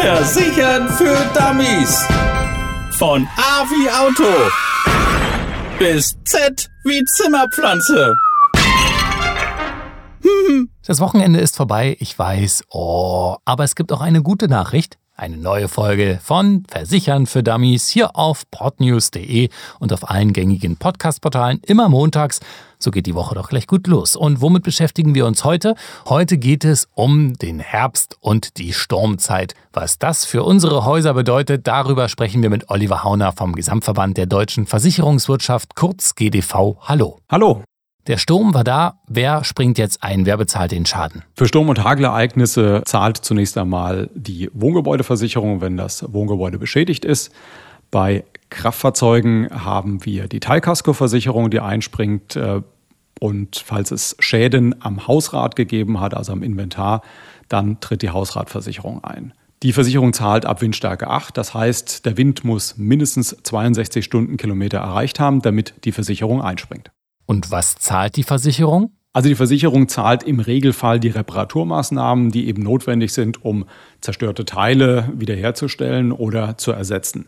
Versichern für Dummies. Von A wie Auto bis Z wie Zimmerpflanze. Das Wochenende ist vorbei, ich weiß. Oh, aber es gibt auch eine gute Nachricht. Eine neue Folge von Versichern für Dummies hier auf podnews.de und auf allen gängigen Podcast-Portalen immer montags. So geht die Woche doch gleich gut los. Und womit beschäftigen wir uns heute? Heute geht es um den Herbst und die Sturmzeit. Was das für unsere Häuser bedeutet, darüber sprechen wir mit Oliver Hauner vom Gesamtverband der deutschen Versicherungswirtschaft, kurz GDV. Hallo. Hallo. Der Sturm war da. Wer springt jetzt ein? Wer bezahlt den Schaden? Für Sturm- und Hagelereignisse zahlt zunächst einmal die Wohngebäudeversicherung, wenn das Wohngebäude beschädigt ist. Bei Kraftfahrzeugen haben wir die Teilkaskoversicherung, die einspringt. äh, Und falls es Schäden am Hausrat gegeben hat, also am Inventar, dann tritt die Hausratversicherung ein. Die Versicherung zahlt ab Windstärke 8. Das heißt, der Wind muss mindestens 62 Stundenkilometer erreicht haben, damit die Versicherung einspringt. Und was zahlt die Versicherung? Also die Versicherung zahlt im Regelfall die Reparaturmaßnahmen, die eben notwendig sind, um zerstörte Teile wiederherzustellen oder zu ersetzen.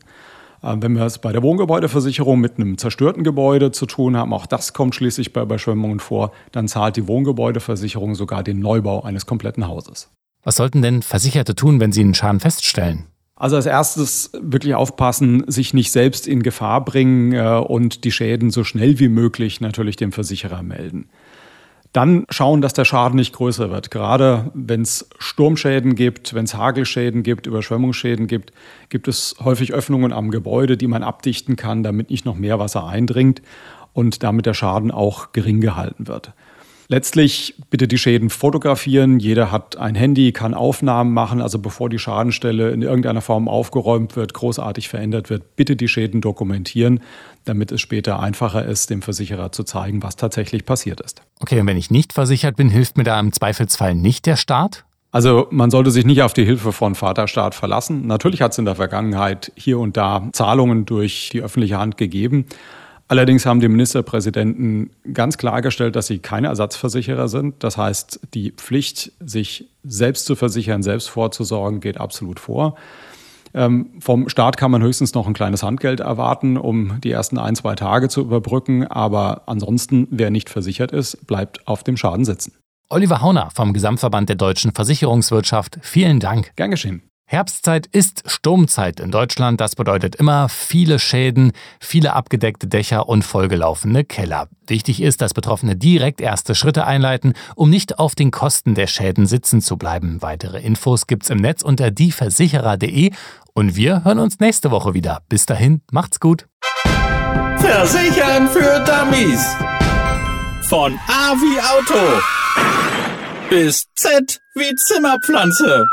Äh, Wenn wir es bei der Wohngebäudeversicherung mit einem zerstörten Gebäude zu tun haben, auch das kommt schließlich bei Überschwemmungen vor, dann zahlt die Wohngebäudeversicherung sogar den Neubau eines kompletten Hauses. Was sollten denn Versicherte tun, wenn sie einen Schaden feststellen? Also als erstes wirklich aufpassen, sich nicht selbst in Gefahr bringen äh, und die Schäden so schnell wie möglich natürlich dem Versicherer melden. Dann schauen, dass der Schaden nicht größer wird. Gerade wenn es Sturmschäden gibt, wenn es Hagelschäden gibt, Überschwemmungsschäden gibt, gibt es häufig Öffnungen am Gebäude, die man abdichten kann, damit nicht noch mehr Wasser eindringt und damit der Schaden auch gering gehalten wird. Letztlich bitte die Schäden fotografieren. Jeder hat ein Handy, kann Aufnahmen machen. Also bevor die Schadenstelle in irgendeiner Form aufgeräumt wird, großartig verändert wird, bitte die Schäden dokumentieren, damit es später einfacher ist, dem Versicherer zu zeigen, was tatsächlich passiert ist. Okay, und wenn ich nicht versichert bin, hilft mir da im Zweifelsfall nicht der Staat? Also man sollte sich nicht auf die Hilfe von Vaterstaat verlassen. Natürlich hat es in der Vergangenheit hier und da Zahlungen durch die öffentliche Hand gegeben. Allerdings haben die Ministerpräsidenten ganz klargestellt, dass sie keine Ersatzversicherer sind. Das heißt, die Pflicht, sich selbst zu versichern, selbst vorzusorgen, geht absolut vor. Ähm, vom Staat kann man höchstens noch ein kleines Handgeld erwarten, um die ersten ein, zwei Tage zu überbrücken. Aber ansonsten, wer nicht versichert ist, bleibt auf dem Schaden sitzen. Oliver Hauner vom Gesamtverband der deutschen Versicherungswirtschaft, vielen Dank. Gern geschehen. Herbstzeit ist Sturmzeit in Deutschland. Das bedeutet immer viele Schäden, viele abgedeckte Dächer und vollgelaufene Keller. Wichtig ist, dass Betroffene direkt erste Schritte einleiten, um nicht auf den Kosten der Schäden sitzen zu bleiben. Weitere Infos gibt's im Netz unter dieversicherer.de und wir hören uns nächste Woche wieder. Bis dahin, macht's gut. Versichern für Dummies. Von A wie Auto bis Z wie Zimmerpflanze.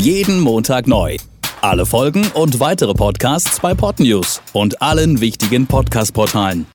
Jeden Montag neu. Alle Folgen und weitere Podcasts bei Podnews und allen wichtigen Podcast-Portalen.